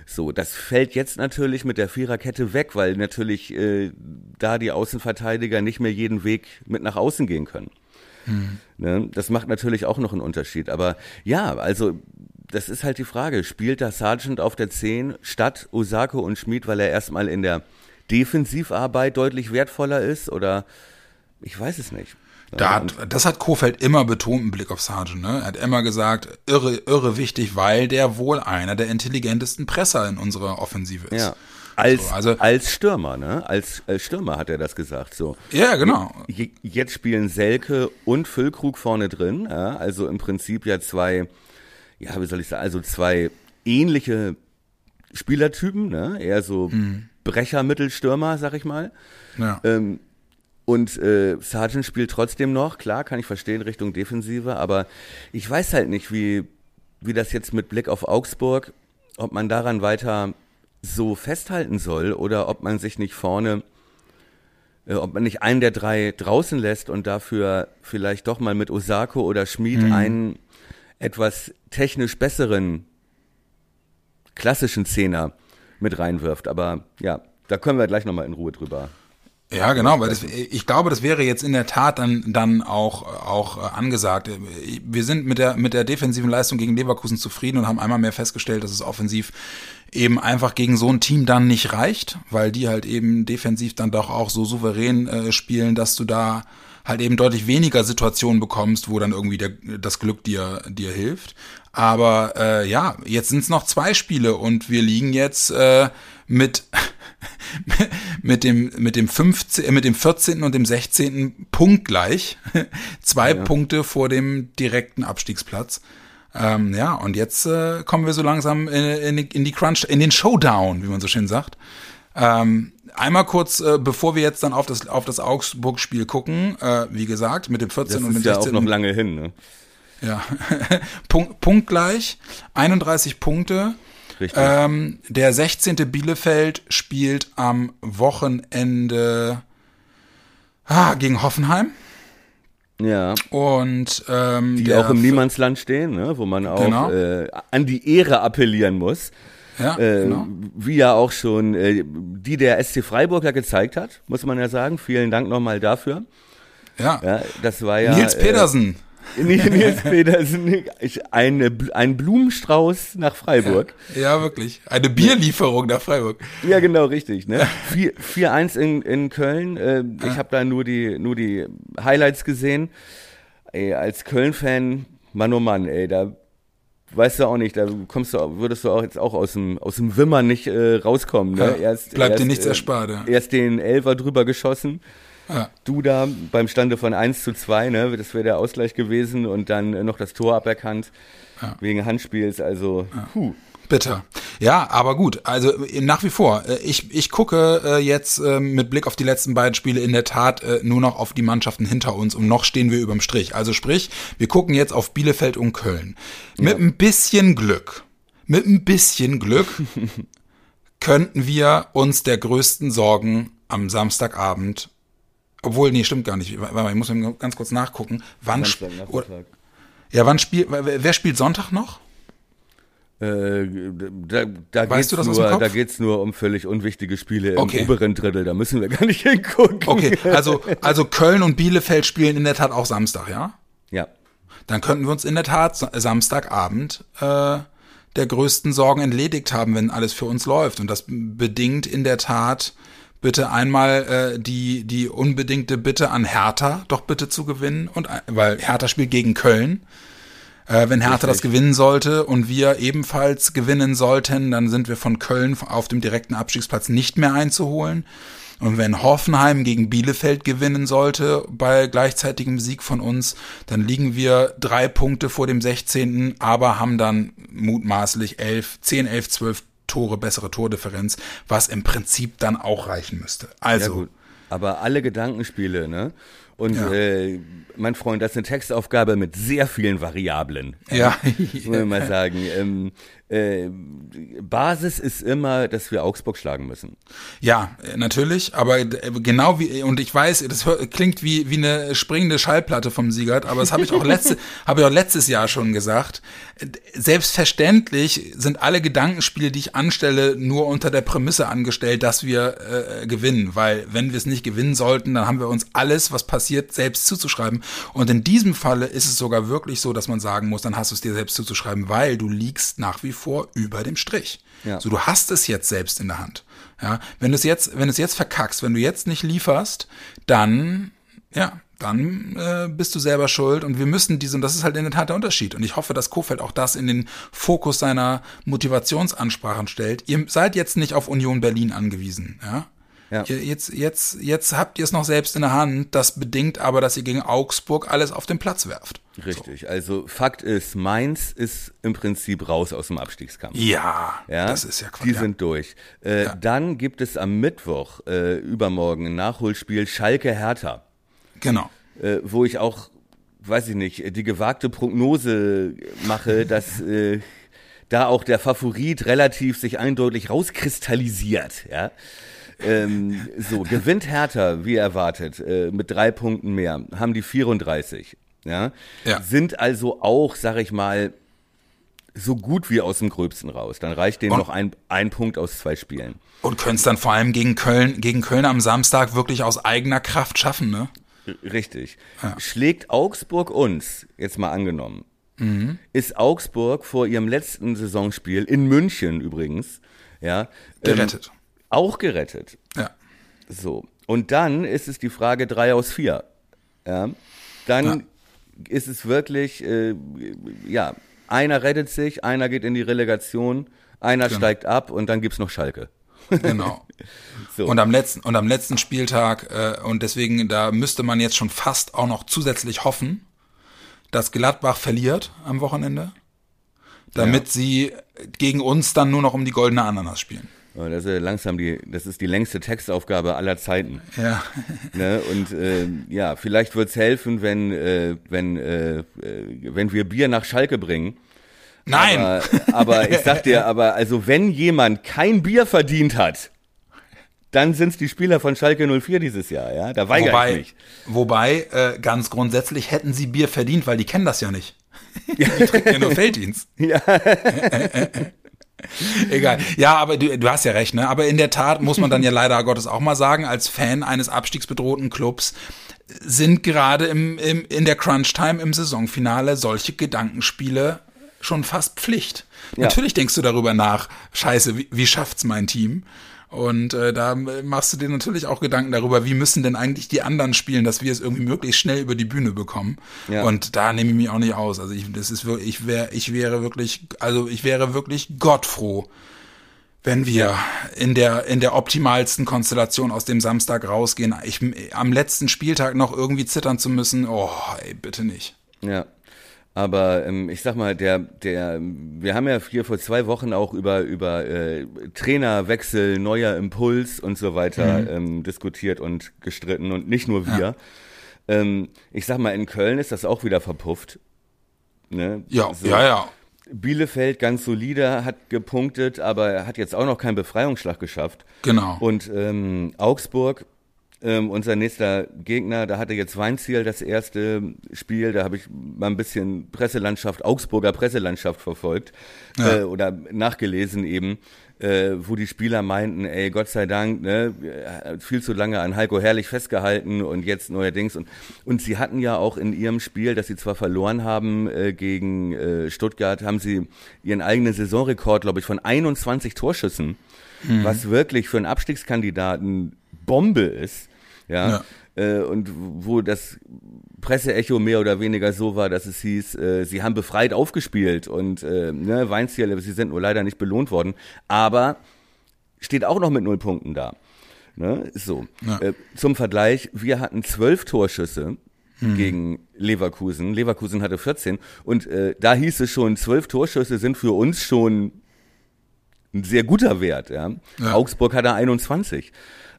So, das fällt jetzt natürlich mit der Viererkette weg, weil natürlich äh, da die Außenverteidiger nicht mehr jeden Weg mit nach außen gehen können. Hm. Ne, das macht natürlich auch noch einen Unterschied. Aber ja, also das ist halt die Frage. Spielt da Sargent auf der 10 statt Osako und Schmid, weil er erstmal in der Defensivarbeit deutlich wertvoller ist? Oder ich weiß es nicht. Da hat, das hat Kofeld immer betont im Blick auf Sargent. Ne? Er hat immer gesagt, irre, irre wichtig, weil der wohl einer der intelligentesten Presser in unserer Offensive ist. Ja. Als, so, also, als Stürmer, ne? Als, als Stürmer hat er das gesagt. So. Ja, genau. Jetzt spielen Selke und Füllkrug vorne drin. Ja? Also im Prinzip ja zwei, ja, wie soll ich sagen, also zwei ähnliche Spielertypen, ne? Eher so mhm. Brecher-Mittelstürmer, sag ich mal. Ja. Ähm, und äh, Sargent spielt trotzdem noch, klar, kann ich verstehen, Richtung Defensive, aber ich weiß halt nicht, wie, wie das jetzt mit Blick auf Augsburg, ob man daran weiter so festhalten soll oder ob man sich nicht vorne, äh, ob man nicht einen der drei draußen lässt und dafür vielleicht doch mal mit Osako oder Schmid mhm. einen etwas technisch besseren klassischen Zehner mit reinwirft. Aber ja, da können wir gleich nochmal in Ruhe drüber ja, genau, weil das, ich glaube, das wäre jetzt in der Tat dann, dann auch, auch angesagt. Wir sind mit der, mit der defensiven Leistung gegen Leverkusen zufrieden und haben einmal mehr festgestellt, dass es offensiv eben einfach gegen so ein Team dann nicht reicht, weil die halt eben defensiv dann doch auch so souverän äh, spielen, dass du da halt eben deutlich weniger Situationen bekommst, wo dann irgendwie der, das Glück dir, dir hilft. Aber äh, ja, jetzt sind es noch zwei Spiele und wir liegen jetzt äh, mit mit dem, mit dem 15, äh, mit dem 14. und dem 16. Punkt gleich. Zwei ja. Punkte vor dem direkten Abstiegsplatz. Ähm, ja, und jetzt äh, kommen wir so langsam in, in, in, die Crunch, in den Showdown, wie man so schön sagt. Ähm, einmal kurz, äh, bevor wir jetzt dann auf das, auf das Augsburg-Spiel gucken, äh, wie gesagt, mit dem 14 das und dem 16. Das ist ja auch noch lange hin, ne? Ja, Punkt, Punkt gleich, 31 Punkte. Richtig. Ähm, der 16. Bielefeld spielt am Wochenende ah, gegen Hoffenheim. Ja. Und ähm, die auch im Niemandsland stehen, ne? wo man auch genau. äh, an die Ehre appellieren muss. Ja, äh, genau. Wie ja auch schon äh, die der SC Freiburg ja gezeigt hat, muss man ja sagen. Vielen Dank nochmal dafür. Ja. ja das war ja. Nils Pedersen. Äh, Nils Petersen, eine, ein Blumenstrauß nach Freiburg. Ja, wirklich. Eine Bierlieferung nach Freiburg. Ja, genau, richtig. Ne? 4-1 in, in Köln. Äh. Ich habe da nur die, nur die Highlights gesehen. Ey, als Köln-Fan, Mann oh Mann, ey, da weißt du auch nicht, da kommst du, würdest du auch jetzt auch aus dem, aus dem Wimmer nicht äh, rauskommen. Ne? Erst, bleibt erst, dir nichts äh, erspart. Ja. Erst den Elfer drüber geschossen ja. Du da beim Stande von 1 zu 2, ne, das wäre der Ausgleich gewesen und dann noch das Tor aberkannt ja. wegen Handspiels, also ja. puh. Bitter. Ja, aber gut. Also nach wie vor. Äh, ich, ich gucke äh, jetzt äh, mit Blick auf die letzten beiden Spiele in der Tat nur noch auf die Mannschaften hinter uns und noch stehen wir überm Strich. Also sprich, wir gucken jetzt auf Bielefeld und Köln. Mit ja. ein bisschen Glück, mit ein bisschen Glück könnten wir uns der größten Sorgen am Samstagabend obwohl, nee, stimmt gar nicht. Warte ich muss ganz kurz nachgucken. Wann spielt. Ja, wann spielt. Wer spielt Sonntag noch? Äh, da, da weißt geht's nur, da geht's nur um völlig unwichtige Spiele okay. im oberen Drittel. Da müssen wir gar nicht hingucken. Okay, also, also Köln und Bielefeld spielen in der Tat auch Samstag, ja? Ja. Dann könnten wir uns in der Tat Samstagabend äh, der größten Sorgen entledigt haben, wenn alles für uns läuft. Und das bedingt in der Tat bitte einmal äh, die, die unbedingte Bitte an Hertha doch bitte zu gewinnen. Und weil Hertha spielt gegen Köln. Äh, wenn Hertha Richtig. das gewinnen sollte und wir ebenfalls gewinnen sollten, dann sind wir von Köln auf dem direkten Abstiegsplatz nicht mehr einzuholen. Und wenn Hoffenheim gegen Bielefeld gewinnen sollte bei gleichzeitigem Sieg von uns, dann liegen wir drei Punkte vor dem 16., aber haben dann mutmaßlich 11, 10, 11, 12 Tore, bessere Tordifferenz, was im Prinzip dann auch reichen müsste. Also. Ja, Aber alle Gedankenspiele, ne? Und Ja. äh, mein Freund, das ist eine Textaufgabe mit sehr vielen Variablen. Ja. muss man mal sagen. Ähm, äh, Basis ist immer, dass wir Augsburg schlagen müssen. Ja, natürlich, aber genau wie, und ich weiß, das klingt wie, wie eine springende Schallplatte vom Siegert, aber das habe ich auch letzte, habe ich auch letztes Jahr schon gesagt. Selbstverständlich sind alle Gedankenspiele, die ich anstelle, nur unter der Prämisse angestellt, dass wir äh, gewinnen, weil wenn wir es nicht gewinnen sollten, dann haben wir uns alles, was passiert, selbst zuzuschreiben. Und in diesem Falle ist es sogar wirklich so, dass man sagen muss, dann hast du es dir selbst zuzuschreiben, weil du liegst nach wie vor über dem Strich. Ja. So, du hast es jetzt selbst in der Hand. Ja, wenn du es jetzt, wenn du es jetzt verkackst, wenn du jetzt nicht lieferst, dann, ja, dann äh, bist du selber schuld und wir müssen diese, und das ist halt in der Tat der Unterschied. Und ich hoffe, dass Kofeld auch das in den Fokus seiner Motivationsansprachen stellt. Ihr seid jetzt nicht auf Union Berlin angewiesen, ja. Ja. Jetzt, jetzt, jetzt habt ihr es noch selbst in der Hand. Das bedingt aber, dass ihr gegen Augsburg alles auf den Platz werft. Richtig. Also Fakt ist, Mainz ist im Prinzip raus aus dem Abstiegskampf. Ja, Ja, das ist ja Quatsch. Die ja. sind durch. Äh, Dann gibt es am Mittwoch, äh, übermorgen, ein Nachholspiel Schalke-Hertha, Genau. äh, wo ich auch, weiß ich nicht, die gewagte Prognose mache, dass äh, da auch der Favorit relativ sich eindeutig rauskristallisiert. Ja? Ähm, so, gewinnt Hertha, wie erwartet, äh, mit drei Punkten mehr, haben die 34. Ja? Ja. Sind also auch, sag ich mal, so gut wie aus dem Gröbsten raus. Dann reicht denen Und- noch ein, ein Punkt aus zwei Spielen. Und können es dann vor allem gegen Köln, gegen Köln am Samstag wirklich aus eigener Kraft schaffen, ne? Richtig. Schlägt Augsburg uns, jetzt mal angenommen, ist Augsburg vor ihrem letzten Saisonspiel, in München übrigens, ja, ähm, Gerettet. Auch gerettet. Ja. So. Und dann ist es die Frage drei aus vier. Ja. Dann ist es wirklich, äh, ja, einer rettet sich, einer geht in die Relegation, einer Genau. steigt ab und dann gibt's noch Schalke. Genau. So. Und am letzten und am letzten Spieltag äh, und deswegen da müsste man jetzt schon fast auch noch zusätzlich hoffen, dass Gladbach verliert am Wochenende, damit sie gegen uns dann nur noch um die goldene Ananas spielen. Das ist langsam die, das ist die längste Textaufgabe aller Zeiten. Ja. Ne? Und äh, ja, vielleicht wird's helfen, wenn, äh, wenn, äh, äh, wenn wir Bier nach Schalke bringen. Nein. Aber, aber ich sag dir, aber also wenn jemand kein Bier verdient hat, dann sind's die Spieler von Schalke 04 dieses Jahr, ja. Da weigere ich wobei, mich. wobei äh, ganz grundsätzlich hätten sie Bier verdient, weil die kennen das ja nicht. Die trinken ja nur Felddienst. Ja. Egal. Ja, aber du, du hast ja recht, ne? Aber in der Tat muss man dann ja leider Gottes auch mal sagen, als Fan eines abstiegsbedrohten Clubs sind gerade im, im, in der Crunch-Time im Saisonfinale solche Gedankenspiele schon fast Pflicht. Ja. Natürlich denkst du darüber nach, scheiße, wie, wie schafft's mein Team? Und äh, da machst du dir natürlich auch Gedanken darüber, wie müssen denn eigentlich die anderen spielen, dass wir es irgendwie möglichst schnell über die Bühne bekommen. Ja. Und da nehme ich mich auch nicht aus. Also ich, das ist wirklich, ich wäre, ich wäre wirklich, also ich wäre wirklich gottfroh, wenn wir in der in der optimalsten Konstellation aus dem Samstag rausgehen. Ich am letzten Spieltag noch irgendwie zittern zu müssen. Oh, ey, bitte nicht. Ja. Aber ähm, ich sag mal, der, der, wir haben ja hier vor zwei Wochen auch über, über äh, Trainerwechsel, neuer Impuls und so weiter ähm, diskutiert und gestritten und nicht nur wir. Ähm, ich sag mal, in Köln ist das auch wieder verpufft. Ne? Ja, So. ja, ja. Bielefeld ganz solide, hat gepunktet, aber er hat jetzt auch noch keinen Befreiungsschlag geschafft. Genau. Und ähm, Augsburg, ähm, unser nächster Gegner, da hatte jetzt Weinziel das erste Spiel, da habe ich mal ein bisschen Presselandschaft, Augsburger Presselandschaft verfolgt Ja. äh, oder nachgelesen eben, äh, wo die Spieler meinten, ey, Gott sei Dank, ne, äh, viel zu lange an Heiko Herrlich festgehalten und jetzt neuerdings. Und und sie hatten ja auch in ihrem Spiel, das sie zwar verloren haben äh, gegen äh, Stuttgart, haben sie ihren eigenen Saisonrekord, glaube ich, von 21 Torschüssen, was wirklich für einen Abstiegskandidaten Bombe ist. Ja. Äh, und wo das Presseecho mehr oder weniger so war, dass es hieß, äh, sie haben befreit aufgespielt und äh, ne, Weinziel, sie sind nur leider nicht belohnt worden, aber steht auch noch mit null Punkten da. Ne? So. Ja. Äh, zum Vergleich, wir hatten zwölf Torschüsse gegen Leverkusen. Leverkusen hatte 14 und äh, da hieß es schon, zwölf Torschüsse sind für uns schon ein sehr guter Wert. Ja? Ja. Augsburg hatte 21.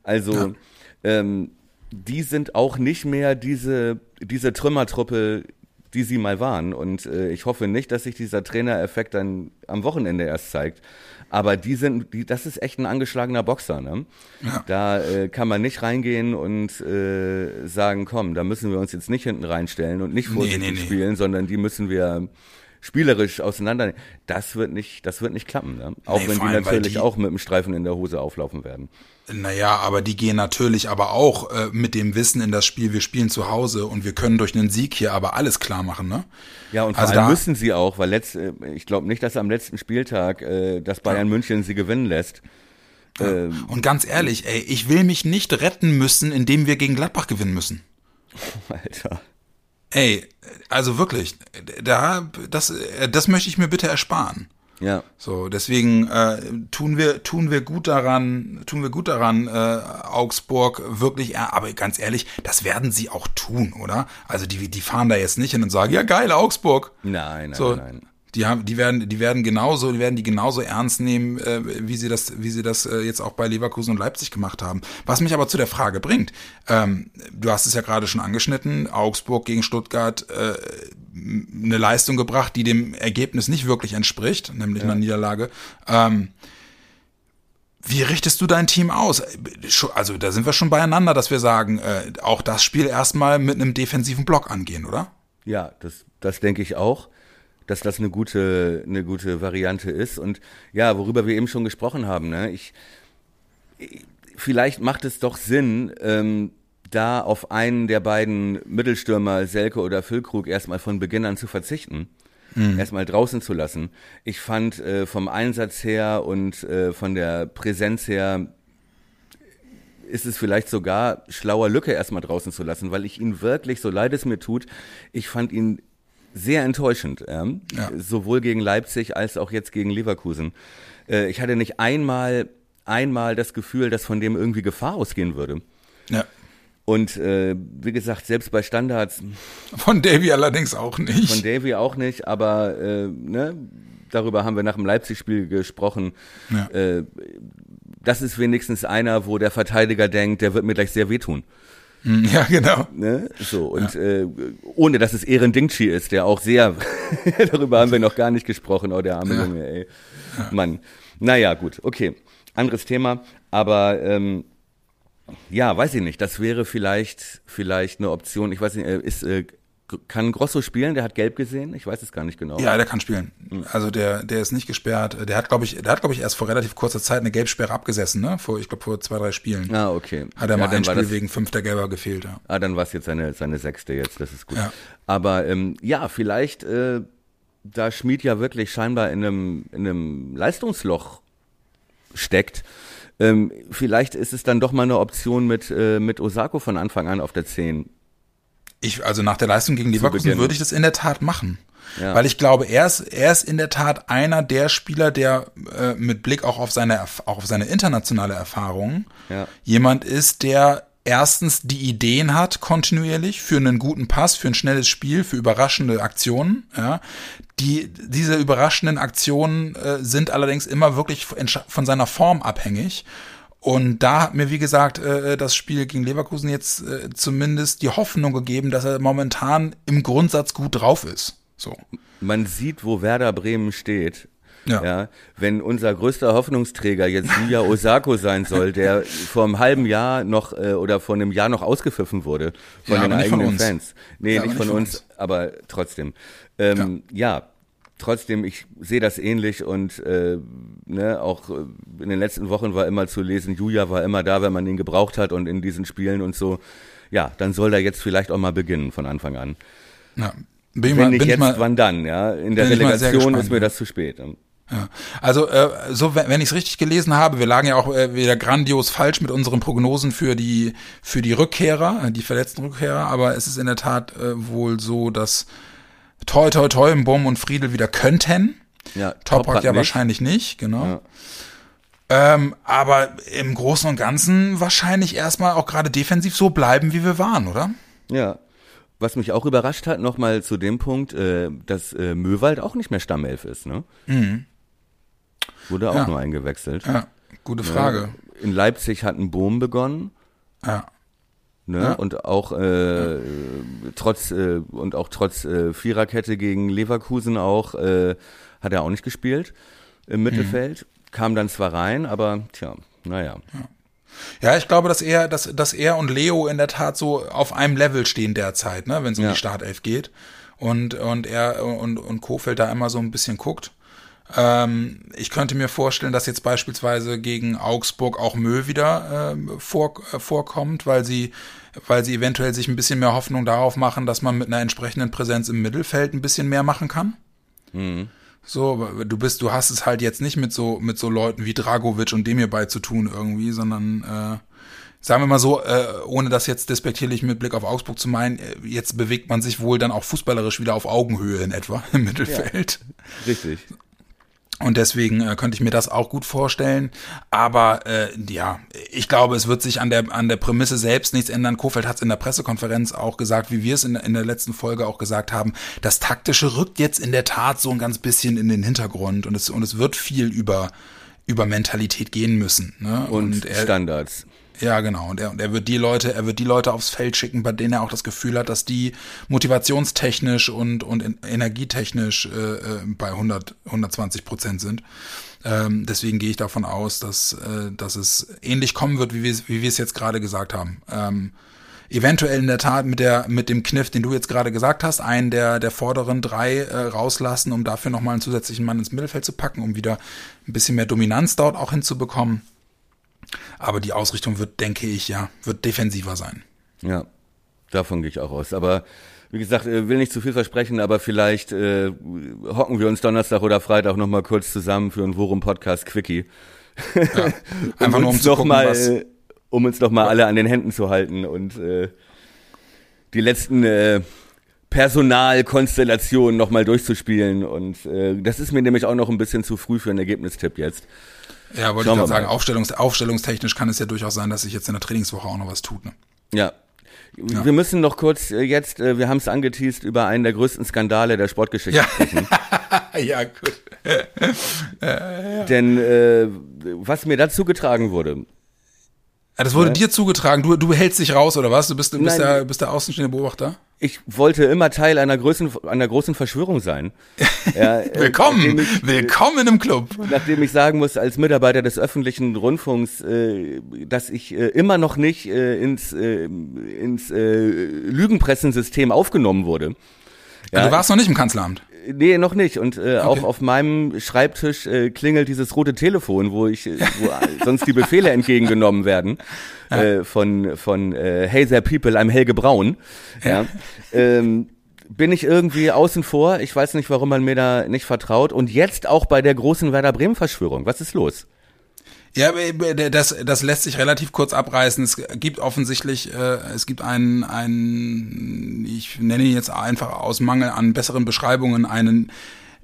Also Ja. ähm, die sind auch nicht mehr diese, diese Trümmertruppe, die sie mal waren. Und äh, ich hoffe nicht, dass sich dieser Trainereffekt dann am Wochenende erst zeigt. Aber die sind, die, das ist echt ein angeschlagener Boxer. Ne? Ja. Da äh, kann man nicht reingehen und äh, sagen, komm, da müssen wir uns jetzt nicht hinten reinstellen und nicht Nee, vorsichtig nee, nee. spielen, sondern die müssen wir spielerisch auseinander. Das wird nicht, das wird nicht klappen. Ne? Auch Nee, wenn vor die natürlich die- auch mit dem Streifen in der Hose auflaufen werden. Naja, aber die gehen natürlich aber auch äh, mit dem Wissen in das Spiel, wir spielen zu Hause und wir können durch einen Sieg hier aber alles klar machen, ne? Ja, und vor Also allem da- müssen sie auch, weil letzt, äh, ich glaube nicht, dass am letzten Spieltag äh, das Bayern München sie gewinnen lässt. Ähm, Und ganz ehrlich, ey, ich will mich nicht retten müssen, indem wir gegen Gladbach gewinnen müssen. Alter. Ey, also wirklich, da, das, äh, das möchte ich mir bitte ersparen. Ja. So, deswegen äh, tun wir tun wir gut daran, tun wir gut daran, äh, Augsburg wirklich, ja, aber ganz ehrlich, das werden sie auch tun, oder? Also die die fahren da jetzt nicht hin und sagen, ja geil Augsburg. Nein, nein, So, nein. die haben, die werden, die werden genauso, die werden die genauso ernst nehmen, äh, wie sie das, wie sie das äh, jetzt auch bei Leverkusen und Leipzig gemacht haben. Was mich aber zu der Frage bringt: ähm, Du hast es ja gerade schon angeschnitten. Augsburg gegen Stuttgart äh, eine Leistung gebracht, die dem Ergebnis nicht wirklich entspricht, nämlich einer Niederlage. Ähm, wie richtest du dein Team aus? Also da sind wir schon beieinander, dass wir sagen, äh, auch das Spiel erstmal mit einem defensiven Block angehen, oder? Ja, das, das denke ich auch, dass das eine gute, eine gute Variante ist. Und ja, worüber wir eben schon gesprochen haben, ne? ich, ich- vielleicht macht es doch Sinn, ähm, da auf einen der beiden Mittelstürmer, Selke oder Füllkrug, erstmal von Beginn an zu verzichten. Erstmal draußen zu lassen. Ich fand äh, vom Einsatz her und äh, von der Präsenz her ist es vielleicht sogar schlauer, Lücke erstmal draußen zu lassen, weil ich ihn wirklich, so leid es mir tut, ich fand ihn sehr enttäuschend. Ja? Ja. Sowohl gegen Leipzig als auch jetzt gegen Leverkusen. Äh, ich hatte nicht einmal, einmal das Gefühl, dass von dem irgendwie Gefahr ausgehen würde. Ja. Und äh, wie gesagt, selbst bei Standards, Von Davy allerdings auch nicht. von Davy auch nicht, aber äh, ne, darüber haben wir nach dem Leipzig-Spiel gesprochen. Ja. Äh, das ist wenigstens einer, wo der Verteidiger denkt, der wird mir gleich sehr wehtun. Ja, genau. Ne? So, und äh, ohne dass es Ehren Dingchi ist, der auch sehr, darüber haben wir noch gar nicht gesprochen, oh, der arme Ja. Junge, ey. Mann. Naja, gut, okay. Anderes Thema, aber ähm, ja, weiß ich nicht. Das wäre vielleicht, vielleicht eine Option. Ich weiß nicht, äh, ist, äh, kann Grosso spielen? Der hat gelb gesehen? Ich weiß es gar nicht genau. Ja, der kann spielen. Also der, der ist nicht gesperrt. Der hat, glaube ich, der hat, glaube ich, erst vor relativ kurzer Zeit eine Gelbsperre abgesessen, ne? Vor, ich glaube, vor zwei, drei Spielen. Ah, okay. Hat er ja, mal ein Spiel das, wegen fünfter Gelber gefehlt, ja. Ah, dann war es jetzt seine, seine sechste jetzt, das ist gut. Ja. Aber ähm, ja, vielleicht, äh, da Schmied ja wirklich scheinbar in einem, in einem Leistungsloch steckt, ähm, vielleicht ist es dann doch mal eine Option mit, äh, mit Osako von Anfang an auf der 10. Ich, also nach der Leistung gegen Leverkusen würde ich das in der Tat machen. Ja. Weil ich glaube, er ist, er ist in der Tat einer der Spieler, der äh, mit Blick auch auf seine, auch auf seine internationale Erfahrung Ja. jemand ist, der erstens die Ideen hat, kontinuierlich, für einen guten Pass, für ein schnelles Spiel, für überraschende Aktionen. Ja. Die, diese überraschenden Aktionen äh, sind allerdings immer wirklich von seiner Form abhängig. Und da hat mir, wie gesagt, äh, das Spiel gegen Leverkusen jetzt äh, zumindest die Hoffnung gegeben, dass er momentan im Grundsatz gut drauf ist. So. Man sieht, wo Werder Bremen steht. Ja. Ja, wenn unser größter Hoffnungsträger jetzt Yuya Osako sein soll, der vor einem halben Jahr noch äh, oder vor einem Jahr noch ausgepfiffen wurde von Ja, den nicht von eigenen uns. Fans. Nee, Ja, nicht von uns, aber trotzdem. Ähm, ja. trotzdem, ich sehe das ähnlich und äh, ne, auch äh, in den letzten Wochen war immer zu lesen, Julia war immer da, wenn man ihn gebraucht hat und in diesen Spielen und so. Ja, dann soll er jetzt vielleicht auch mal beginnen von Anfang an. Ja. Bin ich Wenn mal, nicht bin ich jetzt, mal, wann dann? Ja, in der bin ich Relegation gespannt, ist mir das zu spät. Ja. Also äh, so wenn, ich es richtig gelesen habe, wir lagen ja auch äh, wieder grandios falsch mit unseren Prognosen für die für die Rückkehrer, äh, die verletzten Rückkehrer, aber es ist in der Tat äh, wohl so, dass Toi Toi Toi, Bum und Friedel wieder könnten. Ja, Toprak Toprak ja nicht. wahrscheinlich nicht, genau. Ja. Ähm, aber im Großen und Ganzen wahrscheinlich erstmal auch gerade defensiv so bleiben, wie wir waren, oder? Ja. Was mich auch überrascht hat, nochmal zu dem Punkt, äh, dass äh, Möwald auch nicht mehr Stammelf ist, ne? Wurde auch Mhm. Ja. nur eingewechselt. Ja, gute Frage. In Leipzig hat ein Boom begonnen. Ja. Ne? Ja. Und auch äh, trotz äh, und auch trotz äh, Viererkette gegen Leverkusen auch äh, hat er auch nicht gespielt im Mittelfeld. Kam dann zwar rein, aber tja, naja. Ja, ich glaube, dass er, dass, dass er und Leo in der Tat so auf einem Level stehen derzeit, ne, wenn es um Ja. die Startelf geht. Und, und er und, und Kofeld da immer so ein bisschen guckt. Ähm, ich könnte mir vorstellen, dass jetzt beispielsweise gegen Augsburg auch Mö wieder ähm, vor, äh, vorkommt, weil sie, weil sie eventuell sich ein bisschen mehr Hoffnung darauf machen, dass man mit einer entsprechenden Präsenz im Mittelfeld ein bisschen mehr machen kann. So, aber du bist, du hast es halt jetzt nicht mit so, mit so Leuten wie Dragovic und dem hierbei zu tun irgendwie, sondern äh, sagen wir mal so, äh, ohne das jetzt despektierlich mit Blick auf Augsburg zu meinen, äh, jetzt bewegt man sich wohl dann auch fußballerisch wieder auf Augenhöhe in etwa im Mittelfeld. Richtig. Und deswegen äh, könnte ich mir das auch gut vorstellen. Aber äh, ja, ich glaube, es wird sich an der, an der Prämisse selbst nichts ändern. Kofeld hat es in der Pressekonferenz auch gesagt, wie wir es in, in der letzten Folge auch gesagt haben. Das Taktische rückt jetzt in der Tat so ein ganz bisschen in den Hintergrund und es, und es wird viel über, über Mentalität gehen müssen. Ne? Und, er, Standards. Ja, genau. Und er, und er wird die Leute, er wird die Leute aufs Feld schicken, bei denen er auch das Gefühl hat, dass die motivationstechnisch und, und en- energietechnisch äh, äh, bei 100, 120 Prozent sind. Ähm, deswegen gehe ich davon aus, dass, äh, dass es ähnlich kommen wird, wie wir wie wir es jetzt gerade gesagt haben. Ähm, eventuell in der Tat mit der mit dem Kniff, den du jetzt gerade gesagt hast, einen der der vorderen drei äh, rauslassen, um dafür nochmal einen zusätzlichen Mann ins Mittelfeld zu packen, um wieder ein bisschen mehr Dominanz dort auch hinzubekommen. Aber die Ausrichtung wird, denke ich, ja, wird defensiver sein. Ja, davon gehe ich auch aus. Aber wie gesagt, äh, will nicht zu viel versprechen, aber vielleicht äh, hocken wir uns Donnerstag oder Freitag noch mal kurz zusammen für ein Worum Podcast Quickie. Ja. Einfach nur um uns zu noch gucken, mal, was. äh, um uns noch mal alle an den Händen zu halten und äh, die letzten äh, Personalkonstellationen noch mal durchzuspielen. Und äh, das ist mir nämlich auch noch ein bisschen zu früh für einen Ergebnistipp jetzt. Ja, wollte Schauen ich gerade sagen. Aufstellungs, aufstellungstechnisch kann es ja durchaus sein, dass sich jetzt in der Trainingswoche auch noch was tut. Ne? Ja. Wir müssen noch kurz äh, jetzt, äh, wir haben es angeteased, über einen der größten Skandale der Sportgeschichte Ja. sprechen. ja, gut. Denn äh, was mir dazu getragen wurde, Ja, das wurde dir zugetragen. Du, du hältst dich raus, oder was? Du bist, du bist, Nein. der, bist der außenstehende Beobachter? Ich wollte immer Teil einer großen, einer großen Verschwörung sein. Ja, Willkommen! ich, Willkommen im Club! nachdem ich sagen muss, als Mitarbeiter des öffentlichen Rundfunks, äh, dass ich äh, immer noch nicht äh, ins, äh, ins äh, Lügenpressensystem aufgenommen wurde. Ja. Du warst noch nicht im Kanzleramt. Nee, noch nicht. Und äh, auch auf meinem Schreibtisch äh, klingelt dieses rote Telefon, wo ich, äh, wo sonst die Befehle entgegengenommen werden äh, von von äh, Hey there people, I'm Helge Braun. Ja. Ähm, bin ich irgendwie außen vor. Ich weiß nicht, warum man mir da nicht vertraut. Und jetzt auch bei der großen Werder Bremen Verschwörung. Was ist los? Ja, aber das, das lässt sich relativ kurz abreißen. Es gibt offensichtlich, äh, es gibt einen, einen, ich nenne ihn jetzt einfach aus Mangel an besseren Beschreibungen, einen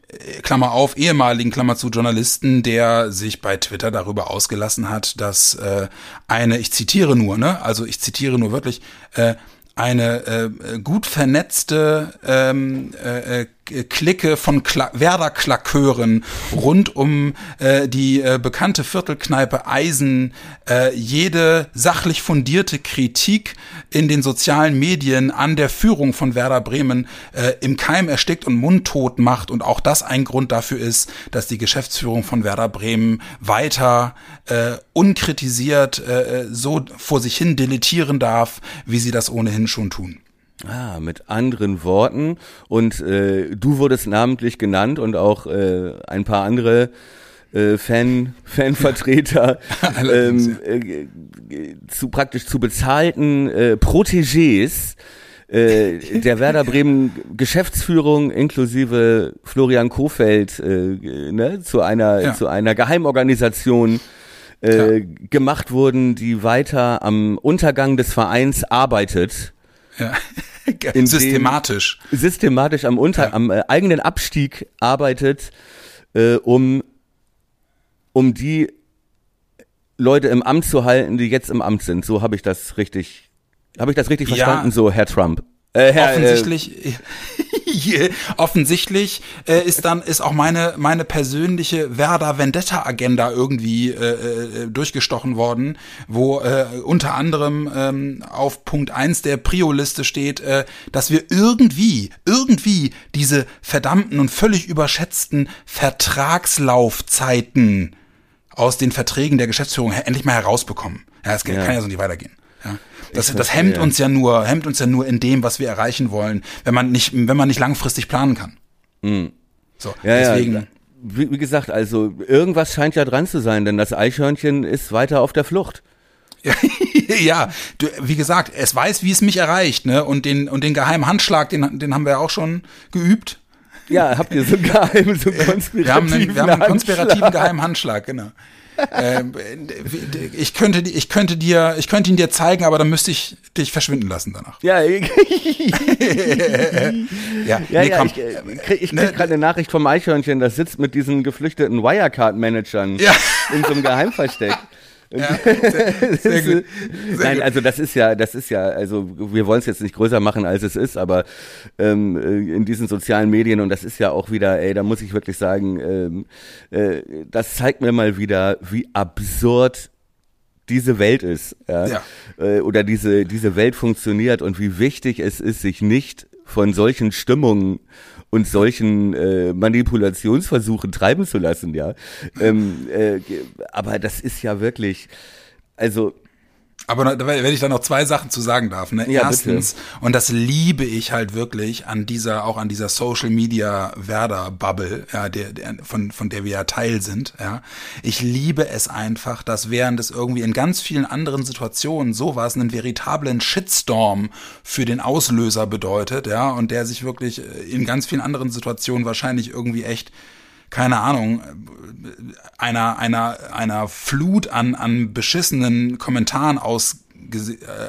äh, Klammer auf, ehemaligen Klammer zu Journalisten, der sich bei Twitter darüber ausgelassen hat, dass äh, eine, ich zitiere nur, ne, also ich zitiere nur wirklich, äh, eine äh, gut vernetzte ähm, äh, äh, Clique von Kla Werder-Klakeuren rund um äh, die äh, bekannte Viertelkneipe Eisen äh, jede sachlich fundierte Kritik in den sozialen Medien an der Führung von Werder Bremen äh, im Keim erstickt und mundtot macht und auch das ein Grund dafür ist, dass die Geschäftsführung von Werder Bremen weiter äh, unkritisiert äh, so vor sich hin deletieren darf, wie sie das ohnehin schon tun. Ah, mit anderen Worten. Und äh, du wurdest namentlich genannt und auch äh, ein paar andere äh, Fan, Fanvertreter ähm, äh, zu praktisch zu bezahlten äh, Protégés äh, der Werder Bremen Geschäftsführung inklusive Florian Kofeld äh, ne, zu einer Ja. zu einer Geheimorganisation äh, gemacht wurden, die weiter am Untergang des Vereins arbeitet Ja. Systematisch. systematisch am, Unter Ja. am äh, eigenen Abstieg arbeitet, äh, um, um die Leute im Amt zu halten, die jetzt im Amt sind. So habe ich das richtig, habe ich das richtig Ja. verstanden, so Herr Trump. Äh, Herr, Offensichtlich, Offensichtlich äh, ist dann ist auch meine meine persönliche Werder Vendetta Agenda irgendwie äh, äh, durchgestochen worden, wo äh, unter anderem ähm, auf Punkt eins der Prio-Liste steht, äh, dass wir irgendwie irgendwie diese verdammten und völlig überschätzten Vertragslaufzeiten aus den Verträgen der Geschäftsführung endlich mal herausbekommen. Ja, es ja. kann ja so nicht weitergehen. Ja. Das, das hemmt uns ja nur, hemmt uns ja nur in dem, was wir erreichen wollen, wenn man nicht, wenn man nicht langfristig planen kann. Mhm. So, ja, deswegen. Ja. Wie, wie gesagt, also irgendwas scheint ja dran zu sein, denn das Eichhörnchen ist weiter auf der Flucht. ja, du, wie gesagt, es weiß, wie es mich erreicht, ne? Und den und den geheimen Handschlag, den, den haben wir auch schon geübt. Ja, habt ihr so geheim, so konspirativen wir haben einen, wir haben einen konspirativen geheimen Handschlag, genau ähm, ich könnte, ich könnte dir, ich könnte ihn dir zeigen, aber dann müsste ich dich verschwinden lassen danach. Ja, ja, ja, nee, ja ich, äh, ich krieg, ne? krieg gerade eine Nachricht vom Eichhörnchen, das sitzt mit diesen geflüchteten Wirecard-Managern ja. in so einem Geheimversteck. Ja, sehr, sehr gut. Sehr Nein, also das ist ja, das ist ja, also wir wollen es jetzt nicht größer machen, als es ist, aber ähm, äh, in diesen sozialen Medien und das ist ja auch wieder, ey, da muss ich wirklich sagen, ähm, äh, das zeigt mir mal wieder, wie absurd diese Welt ist, ja, ja. Äh, oder diese diese Welt funktioniert und wie wichtig es ist, sich nicht von solchen Stimmungen und solchen äh, Manipulationsversuchen treiben zu lassen, ja. Ähm, äh, aber das ist ja wirklich, also aber wenn ich da noch zwei Sachen zu sagen darf. Ne? Ja, Erstens, bitte. und das liebe ich halt wirklich an dieser, auch an dieser Social Media Werder Bubble, ja, der, der, von, von der wir ja Teil sind, ja. Ich liebe es einfach, dass während es irgendwie in ganz vielen anderen Situationen sowas einen veritablen Shitstorm für den Auslöser bedeutet, ja, und der sich wirklich äh, in ganz vielen anderen Situationen wahrscheinlich irgendwie echt keine Ahnung, einer, einer, einer Flut an, an beschissenen Kommentaren aus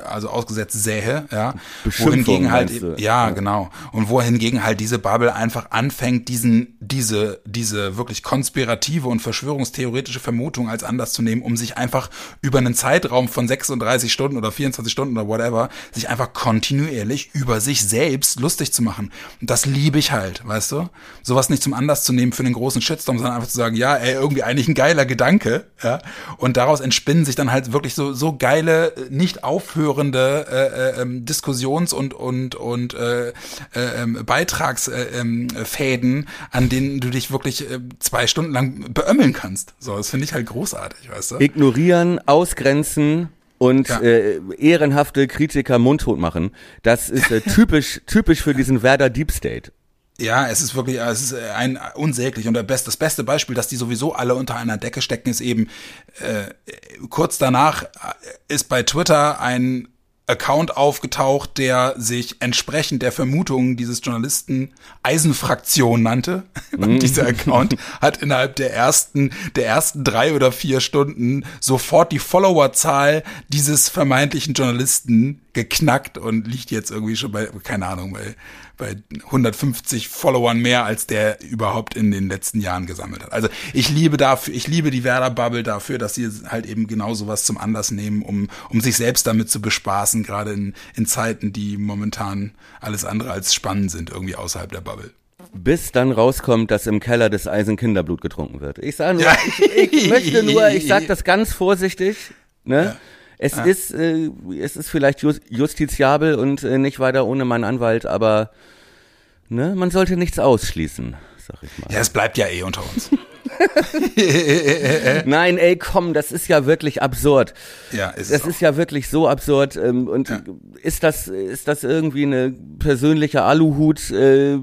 also ausgesetzt sähe, ja, wohingegen halt ja, ja, genau. Und wohingegen halt diese Bubble einfach anfängt diesen diese diese wirklich konspirative und verschwörungstheoretische Vermutung als Anlass zu nehmen, um sich einfach über einen Zeitraum von 36 Stunden oder 24 Stunden oder whatever sich einfach kontinuierlich über sich selbst lustig zu machen. Und das liebe ich halt, weißt du? Sowas nicht zum Anlass zu nehmen für einen großen Shitstorm, sondern einfach zu sagen, ja, ey, irgendwie eigentlich ein geiler Gedanke, ja, und daraus entspinnen sich dann halt wirklich so so geile nicht nicht aufhörende äh, äh, ähm, Diskussions- und und und äh, äh, ähm, Beitragsfäden, äh, an denen du dich wirklich zwei Stunden lang beömmeln kannst. So, das finde ich halt großartig, weißt du? Ignorieren, ausgrenzen, und ja. äh, ehrenhafte Kritiker mundtot machen. Das ist äh, typisch typisch für diesen Werder Deep State. Ja, es ist wirklich, es ist äh, ein unsäglich und der best, das beste Beispiel, dass die sowieso alle unter einer Decke stecken, ist eben äh, kurz danach äh, ist bei Twitter ein Account aufgetaucht, der sich entsprechend der Vermutungen dieses Journalisten Eisenfraktion nannte. Und mhm. dieser Account hat innerhalb der ersten, der ersten drei oder vier Stunden sofort die Followerzahl dieses vermeintlichen Journalisten geknackt und liegt jetzt irgendwie schon bei, keine Ahnung, bei bei 150 Followern mehr, als der überhaupt in den letzten Jahren gesammelt hat. Also ich liebe dafür, ich liebe die Werder-Bubble dafür, dass sie halt eben genau sowas zum Anlass nehmen, um, um sich selbst damit zu bespaßen, gerade in, in Zeiten, die momentan alles andere als spannend sind, irgendwie außerhalb der Bubble bis dann rauskommt, dass im Keller des Eisen Kinderblut getrunken wird. Ich sage nur, ja. ich, ich, möchte nur, ich sage das ganz vorsichtig, ne? Ja. Es ja. ist, äh, es ist vielleicht justiziabel und äh, nicht weiter ohne meinen Anwalt, aber ne, man sollte nichts ausschließen, sag ich mal. Ja, es bleibt ja eh unter uns. Nein, ey, komm, das ist ja wirklich absurd. Ja, ist Das ist ja wirklich so absurd. Ähm, und ja. ist das, ist das irgendwie eine persönliche Aluhut? Äh,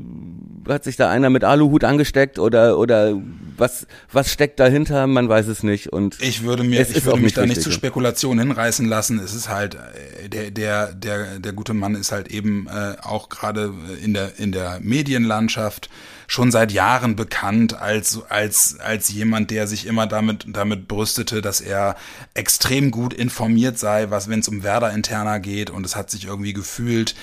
hat sich da einer mit Aluhut angesteckt oder oder was was steckt dahinter? Man weiß es nicht und ich würde mir ich würde mich da nicht zu Spekulationen hinreißen lassen. Es ist halt äh, der der der der gute Mann ist halt eben äh, auch gerade in der in der Medienlandschaft schon seit Jahren bekannt als als als jemand, der sich immer damit damit brüstete, dass er extrem gut informiert sei, was wenn es um Werder interner geht und es hat sich irgendwie gefühlt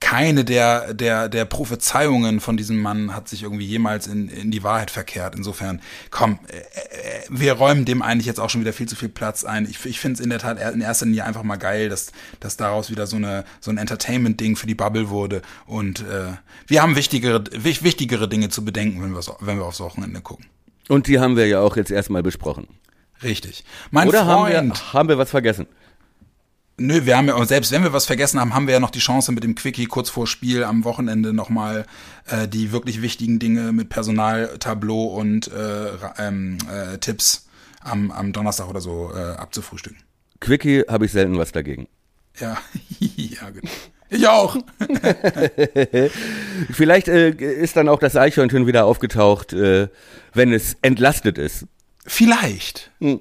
keine der, der, der Prophezeiungen von diesem Mann hat sich irgendwie jemals in, in die Wahrheit verkehrt. Insofern, komm, äh, äh, wir räumen dem eigentlich jetzt auch schon wieder viel zu viel Platz ein. Ich, ich finde es in der Tat in erster Linie einfach mal geil, dass, dass daraus wieder so, eine, so ein Entertainment-Ding für die Bubble wurde. Und äh, wir haben wichtigere, wichtigere Dinge zu bedenken, wenn wir, wenn wir aufs Wochenende gucken. Und die haben wir ja auch jetzt erstmal besprochen. Richtig. Mein Oder Freund, haben wir, haben wir was vergessen? Nö, wir haben ja, selbst wenn wir was vergessen haben, haben wir ja noch die Chance mit dem Quickie kurz vor Spiel am Wochenende nochmal äh, die wirklich wichtigen Dinge mit Personaltableau und äh, ähm, äh, Tipps am, am Donnerstag oder so äh, abzufrühstücken. Quickie habe ich selten was dagegen. Ja, ja, genau. Ich auch. Vielleicht äh, ist dann auch das Eichhörnchen wieder aufgetaucht, äh, wenn es entlastet ist. Vielleicht. Hm.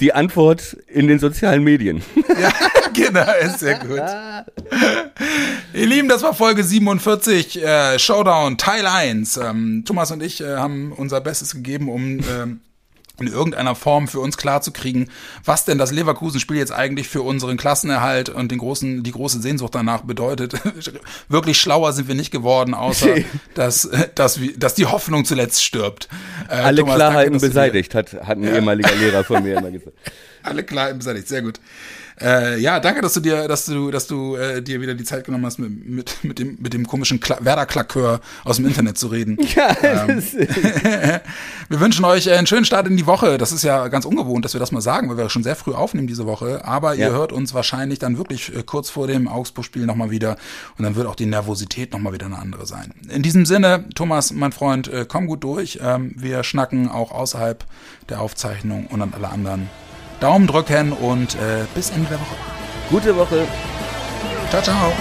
Die Antwort in den sozialen Medien. Ja, genau, ist sehr gut. Ihr Lieben, das war Folge 47, äh, Showdown, Teil 1. Ähm, Thomas und ich äh, haben unser Bestes gegeben, um ähm, in irgendeiner Form für uns klarzukriegen, was denn das Leverkusen-Spiel jetzt eigentlich für unseren Klassenerhalt und den großen, die große Sehnsucht danach bedeutet. Wirklich schlauer sind wir nicht geworden, außer dass, dass, dass die Hoffnung zuletzt stirbt. Äh, Alle Thomas, Klarheiten danke, beseitigt, hat, hat ein ja. ehemaliger Lehrer von mir immer gesagt. Alle Klarheiten beseitigt, sehr gut. Äh, ja, danke, dass du dir, dass du, dass du äh, dir wieder die Zeit genommen hast, mit, mit, mit dem, mit dem komischen Werder-Klakör aus dem Internet zu reden. Ja, ähm, wir wünschen euch einen schönen Start in die Woche. Das ist ja ganz ungewohnt, dass wir das mal sagen, weil wir schon sehr früh aufnehmen diese Woche. Aber ja. ihr hört uns wahrscheinlich dann wirklich äh, kurz vor dem Augsburg-Spiel nochmal wieder. Und dann wird auch die Nervosität nochmal wieder eine andere sein. In diesem Sinne, Thomas, mein Freund, äh, komm gut durch. Ähm, wir schnacken auch außerhalb der Aufzeichnung und an alle anderen. Daumen drücken und äh, bis Ende der Woche. Gute Woche. Ciao, ciao.